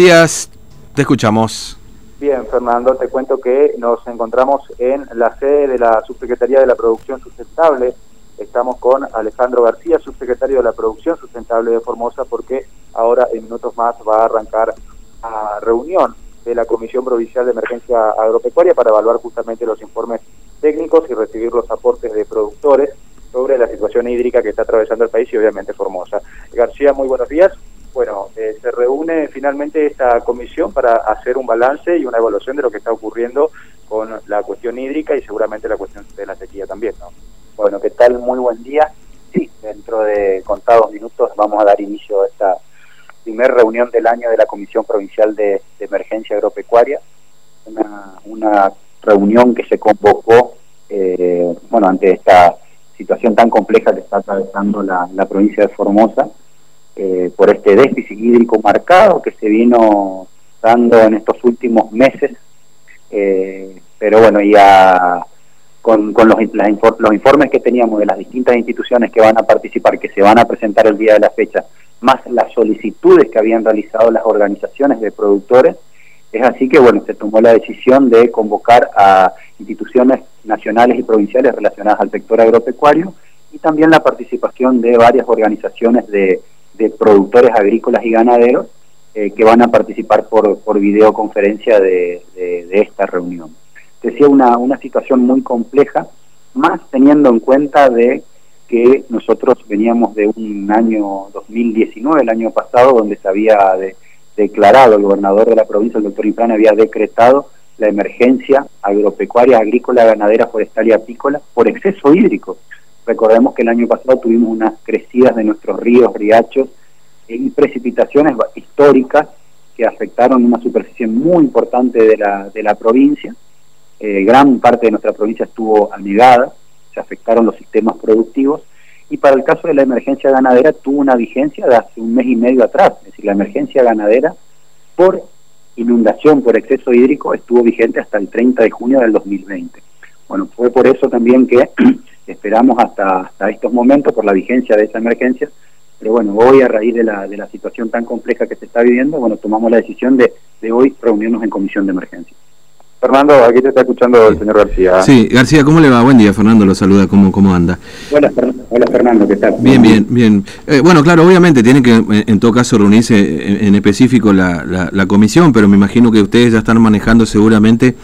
días, te escuchamos. Bien, Fernando, te cuento que nos encontramos en la sede de la Subsecretaría de la Producción Sustentable. Estamos con Alejandro García, subsecretario de la Producción Sustentable de Formosa, porque ahora en minutos más va a arrancar la reunión de la Comisión Provincial de Emergencia Agropecuaria para evaluar justamente los informes técnicos y recibir los aportes de productores sobre la situación hídrica que está atravesando el país y obviamente Formosa. García, muy buenos días bueno, eh, se reúne finalmente esta comisión para hacer un balance y una evaluación de lo que está ocurriendo con la cuestión hídrica y seguramente la cuestión de la sequía también, ¿no? Bueno, ¿qué tal? Muy buen día. Sí, dentro de contados minutos vamos a dar inicio a esta primera reunión del año de la Comisión Provincial de, Emergencia Agropecuaria, una, reunión que se convocó, eh, bueno, ante esta situación tan compleja que está atravesando la provincia de Formosa, eh, por este déficit hídrico marcado que se vino dando en estos últimos meses. Eh, pero bueno, ya con, con los, los informes que teníamos de las distintas instituciones que van a participar, que se van a presentar el día de la fecha, más las solicitudes que habían realizado las organizaciones de productores, es así que bueno, se tomó la decisión de convocar a instituciones nacionales y provinciales relacionadas al sector agropecuario y también la participación de varias organizaciones de de productores agrícolas y ganaderos eh, que van a participar por, por videoconferencia de, de, esta reunión. Decía una, una situación muy compleja, más teniendo en cuenta de que nosotros veníamos de un año 2019, el año pasado, donde se había declarado, el gobernador de la provincia, el doctor Implán, había decretado la emergencia agropecuaria, agrícola, ganadera, forestal y apícola por exceso hídrico. Recordemos que el año pasado tuvimos unas crecidas de nuestros ríos, riachos y precipitaciones históricas que afectaron una superficie muy importante de la, de la provincia. Eh, gran parte de nuestra provincia estuvo anegada, se afectaron los sistemas productivos y para el caso de la emergencia ganadera tuvo una vigencia de hace un mes y medio atrás, es decir, la emergencia ganadera por inundación por exceso hídrico estuvo vigente hasta el 30 de junio del 2020. Bueno, fue por eso también que esperamos hasta, hasta estos momentos por la vigencia de esa emergencia, pero bueno, hoy a raíz de la, de la situación tan compleja que se está viviendo, bueno, tomamos la decisión de, de hoy reunirnos en comisión de emergencia. Fernando, aquí te está escuchando el señor García. Sí, García, ¿cómo le va? Buen día, Fernando, lo saluda, ¿cómo, cómo anda? Hola, hola Fernando, ¿qué tal? Bien, bien, bien. Eh, bueno, claro, obviamente tiene que en todo caso reunirse en, específico la, la, la comisión, pero me imagino que ustedes ya están manejando seguramente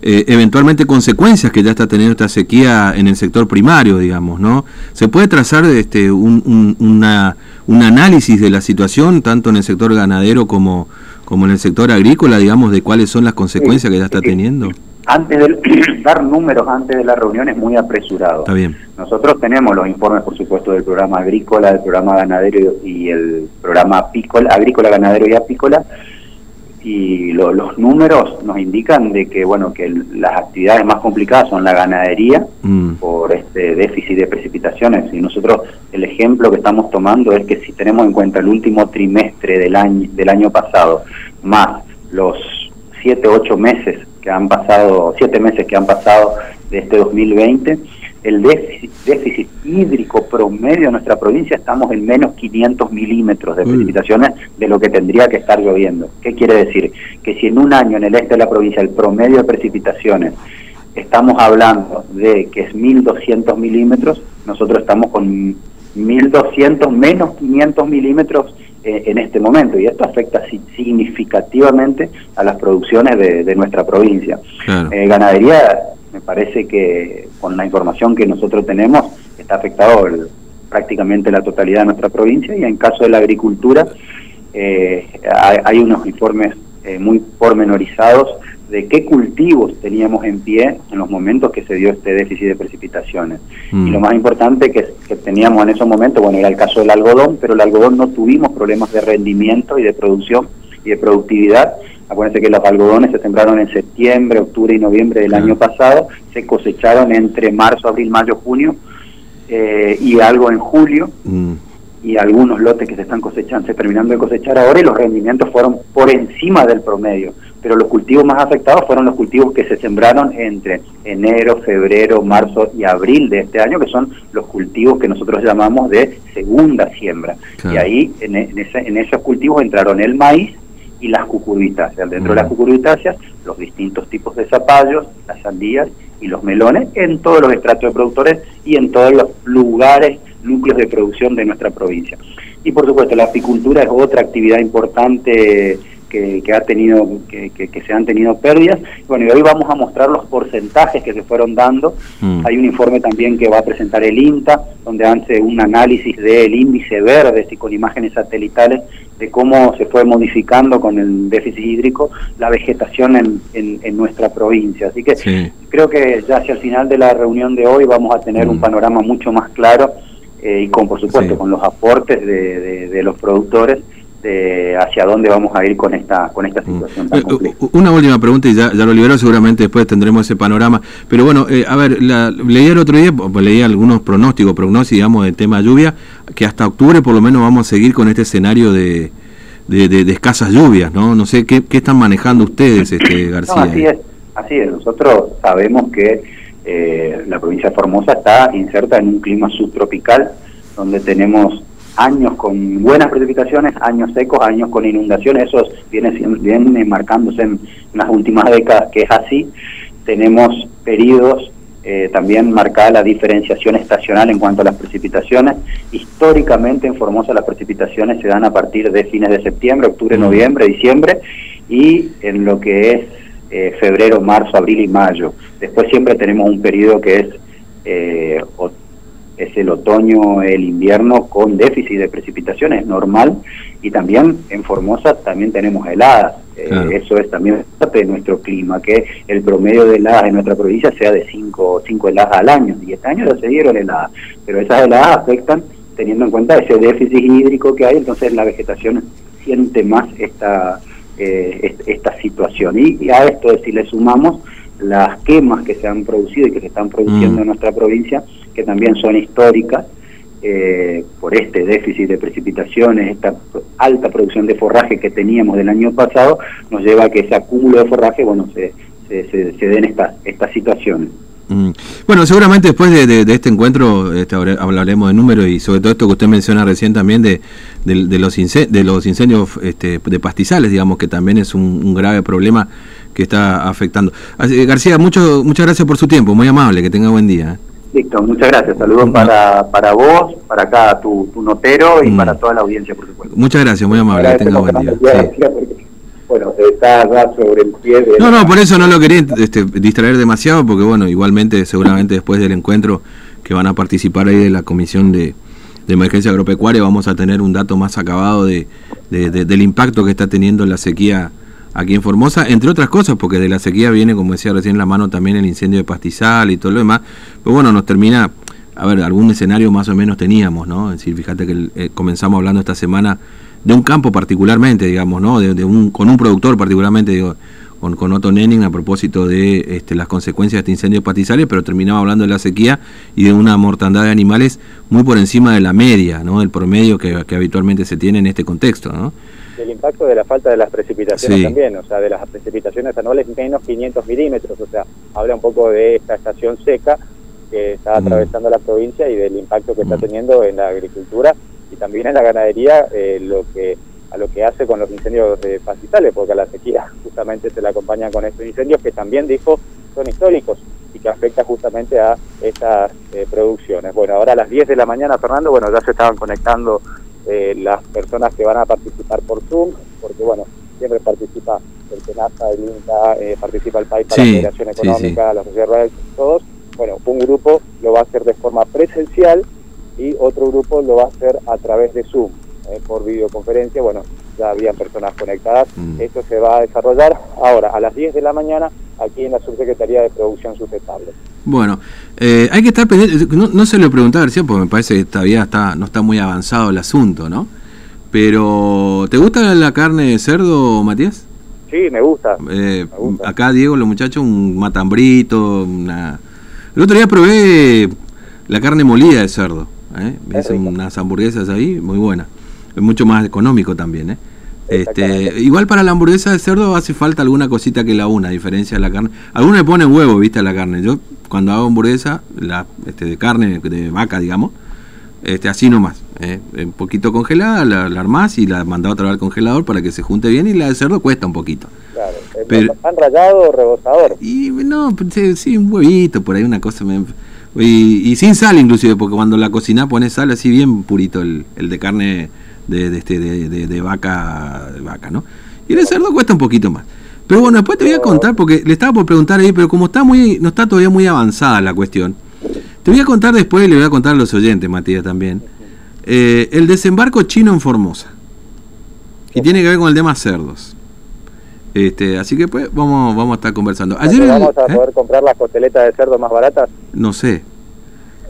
eh, eventualmente consecuencias que ya está teniendo esta sequía en el sector primario, digamos, ¿no? ¿Se puede trazar este, un, una, un análisis de la situación, tanto en el sector ganadero como, como en el sector agrícola, digamos, de cuáles son las consecuencias que ya está teniendo? Antes de dar números antes de la reunión es muy apresurado. Está bien. Nosotros tenemos los informes, por supuesto, del programa agrícola, del programa ganadero y el programa apícola, agrícola, ganadero y apícola, y los números nos indican de que bueno que las actividades más complicadas son la ganadería mm. por este déficit de precipitaciones y nosotros el ejemplo que estamos tomando es que si tenemos en cuenta el último trimestre del año del año pasado más los siete ocho meses que han pasado siete meses que han pasado de este 2020 el déficit, hídrico promedio de nuestra provincia estamos en menos 500 milímetros de precipitaciones de lo que tendría que estar lloviendo. ¿Qué quiere decir? Que si en un año en el este de la provincia el promedio de precipitaciones estamos hablando de que es 1.200 milímetros, nosotros estamos con 1.200 menos 500 milímetros eh, en este momento y esto afecta significativamente a las producciones de, nuestra provincia. Eh, ganadería me parece que con la información que nosotros tenemos está afectado prácticamente la totalidad de nuestra provincia y en caso de la agricultura eh, hay, unos informes eh, muy pormenorizados de qué cultivos teníamos en pie en los momentos que se dio este déficit de precipitaciones. Mm. Y lo más importante que, que teníamos en esos momentos, bueno, era el caso del algodón, pero el algodón no tuvimos problemas de rendimiento y de producción y de productividad, Acuérdense que los algodones se sembraron en septiembre, octubre y noviembre del año pasado, se cosecharon entre marzo, abril, mayo, junio eh, y algo en julio. Mm. Y algunos lotes que se están cosechando, se terminando de cosechar ahora y los rendimientos fueron por encima del promedio. Pero los cultivos más afectados fueron los cultivos que se sembraron entre enero, febrero, marzo y abril de este año, que son los cultivos que nosotros llamamos de segunda siembra. Y ahí en, en, ese, en esos cultivos entraron el maíz, y las cucurbitáceas. Dentro de las cucurbitáceas, los distintos tipos de zapallos, las sandías y los melones en todos los estratos de productores y en todos los lugares, núcleos de producción de nuestra provincia. Y por supuesto, la apicultura es otra actividad importante que, ha tenido, que, se han tenido pérdidas. Bueno, y hoy vamos a mostrar los porcentajes que se fueron dando. Mm. Hay un informe también que va a presentar el INTA, donde hace un análisis del índice verde y con imágenes satelitales de cómo se fue modificando con el déficit hídrico la vegetación en, en, nuestra provincia. Así que creo que ya hacia el final de la reunión de hoy vamos a tener un mm. panorama mucho más claro eh, y con, por supuesto, con los aportes de, de, los productores de hacia dónde vamos a ir con esta con esta mm. situación tan eh, Una última pregunta y ya, ya, lo liberó, seguramente después tendremos ese panorama. Pero bueno, eh, a ver, la, leí el otro día, pues, leí algunos pronósticos, pronósticos, digamos, del tema lluvia, que hasta octubre por lo menos vamos a seguir con este escenario de, de, escasas lluvias, ¿no? No sé, ¿qué, qué están manejando ustedes, este García? así es, así es. Nosotros sabemos que eh, la provincia de Formosa está inserta en un clima subtropical, donde tenemos años con buenas precipitaciones, años secos, años con inundaciones, eso viene, viene marcándose en las últimas décadas que es así. Tenemos periodos eh, también marcada la diferenciación estacional en cuanto a las precipitaciones. Históricamente en Formosa las precipitaciones se dan a partir de fines de septiembre, octubre, noviembre, diciembre y en lo que es eh, febrero, marzo, abril y mayo. Después siempre tenemos un periodo que es eh, es el otoño, el invierno con déficit de precipitaciones, normal, y también en Formosa también tenemos heladas, eh, eso es también parte de nuestro clima, que el promedio de heladas en nuestra provincia sea de 5 cinco, heladas al año, y este año ya se dieron heladas, pero esas heladas afectan teniendo en cuenta ese déficit hídrico que hay, entonces la vegetación siente más esta, eh, esta situación. Y, a esto, si le sumamos las quemas que se han producido y que se están produciendo mm. en nuestra provincia, que también son históricas, eh, por este déficit de precipitaciones, esta alta producción de forraje que teníamos del año pasado, nos lleva a que ese acúmulo de forraje, bueno, se, se, se, den estas estas situaciones. Mm. Bueno, seguramente después de, este encuentro este, hablaremos de números y sobre todo esto que usted menciona recién también de, de los, de los incendios este, de pastizales, digamos, que también es un, grave problema que está afectando. García, mucho, muchas gracias por su tiempo, muy amable, que tenga buen día. Listo, muchas gracias. Saludos para, para vos, para acá tu, tu notero y mm. para toda la audiencia, por supuesto. Muchas gracias, muy amable. Que tenga buen día. bueno, está sobre el pie de... No, no, por eso no lo quería este, distraer demasiado, porque bueno, igualmente, seguramente después del encuentro que van a participar ahí de la Comisión de, de Emergencia Agropecuaria, vamos a tener un dato más acabado de, de, del impacto que está teniendo la sequía aquí en Formosa, entre otras cosas, porque de la sequía viene, como decía recién, la mano también el incendio de pastizal y todo lo demás. Pero bueno, nos termina, a ver, algún escenario más o menos teníamos, ¿no? Es decir, fíjate que eh, comenzamos hablando esta semana de un campo particularmente, digamos, ¿no? De, un, con un productor particularmente, digo, con, con Otto Nenning a propósito de este, las consecuencias de este incendio de pastizales, pero terminamos hablando de la sequía y de una mortandad de animales muy por encima de la media, ¿no? El promedio que, que habitualmente se tiene en este contexto, ¿no? El impacto de la falta de las precipitaciones también, o sea, de las precipitaciones anuales menos 500 milímetros, o sea, habla un poco de esta estación seca que está mm. atravesando la provincia y del impacto que está mm. teniendo en la agricultura y también en la ganadería, eh, lo que a lo que hace con los incendios de pastizales, porque a la sequía justamente se la acompaña con estos incendios que también dijo son históricos y que afecta justamente a estas eh, producciones. Bueno, ahora a las 10 de la mañana, Fernando, bueno, ya se estaban conectando eh, las personas que van a participar por Zoom, porque bueno, siempre participa el PENASA, el INTA, eh, participa el PAI para la Federación Económica, la Sociedad Rural, todos. Bueno, un grupo lo va a hacer de forma presencial y otro grupo lo va a hacer a través de Zoom, eh, por videoconferencia. Bueno, ya habían personas conectadas. Mm. Esto se va a desarrollar ahora a las 10 de la mañana aquí en la Subsecretaría de Producción Sustentable. Bueno, eh, hay que estar pendiente, no, se lo preguntaba recién porque me parece que todavía está, no está muy avanzado el asunto, ¿no? Pero, ¿te gusta la carne de cerdo, Matías? Sí, me gusta. Eh, acá, Diego, los muchachos, un matambrito, una... El otro día probé la carne molida de cerdo, ¿eh? unas hamburguesas ahí, muy buenas. Es mucho más económico también, ¿eh? Este, igual para la hamburguesa de cerdo hace falta alguna cosita que la una, a diferencia de la carne. Algunos le ponen huevo, viste, a la carne. Yo cuando hago hamburguesa, la, este, de carne, de vaca, digamos, este, así nomás. eh, un poquito congelada, la, la, armás y la mandás otra vez al congelador para que se junte bien y la de cerdo cuesta un poquito. Claro, Pero, ¿pan rallado o rebozador? Y no, sí, un huevito, por ahí una cosa... y, y, sin sal inclusive, porque cuando la cocinás pones sal así bien purito, el, el de carne de, de, este, de, de, vaca, de vaca, ¿no? Y el cerdo cuesta un poquito más. Pero bueno, después te voy a contar, porque le estaba por preguntar ahí, pero como está muy, no está todavía muy avanzada la cuestión, te voy a contar después y le voy a contar a los oyentes, Matías, también. Eh, el desembarco chino en Formosa. Y tiene que ver con el tema cerdos. Este, así que pues vamos, vamos a estar conversando. Ayer ¿Vamos a ¿eh? poder comprar las costeletas de cerdo más baratas? No sé.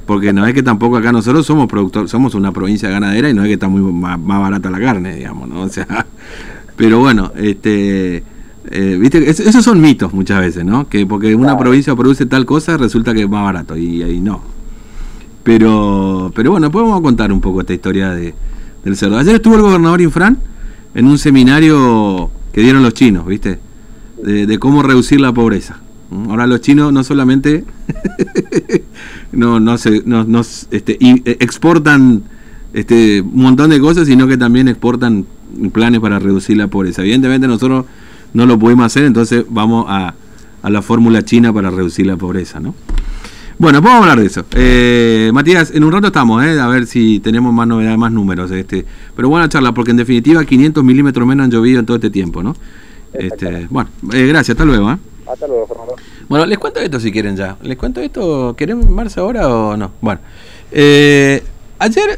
Porque no es que tampoco acá nosotros somos productor, somos una provincia ganadera y no es que está muy más, más barata la carne, digamos, ¿no? O sea, pero bueno, este eh, ¿viste? esos son mitos muchas veces, ¿no? Que porque una provincia produce tal cosa resulta que es más barato y ahí no. Pero, pero bueno, podemos contar un poco esta historia de, del cerdo. Ayer estuvo el gobernador Infran en un seminario que dieron los chinos, ¿viste? De, cómo reducir la pobreza. Ahora los chinos no solamente no, no, se, no, no este, eh, exportan este, un montón de cosas, sino que también exportan planes para reducir la pobreza. Evidentemente nosotros no lo pudimos hacer, entonces vamos a, a la fórmula china para reducir la pobreza, ¿no? Bueno, podemos hablar de eso. Eh, Matías, en un rato estamos, eh, a ver si tenemos más novedades, más números. Este, pero buena charla, porque en definitiva 500 milímetros menos han llovido en todo este tiempo, ¿no? Este, bueno, eh, gracias, hasta luego. Hasta luego, Fernando. Bueno, les cuento esto si quieren ya. ¿Les cuento esto? ¿Quieren Marce ahora o no? Bueno, eh, ayer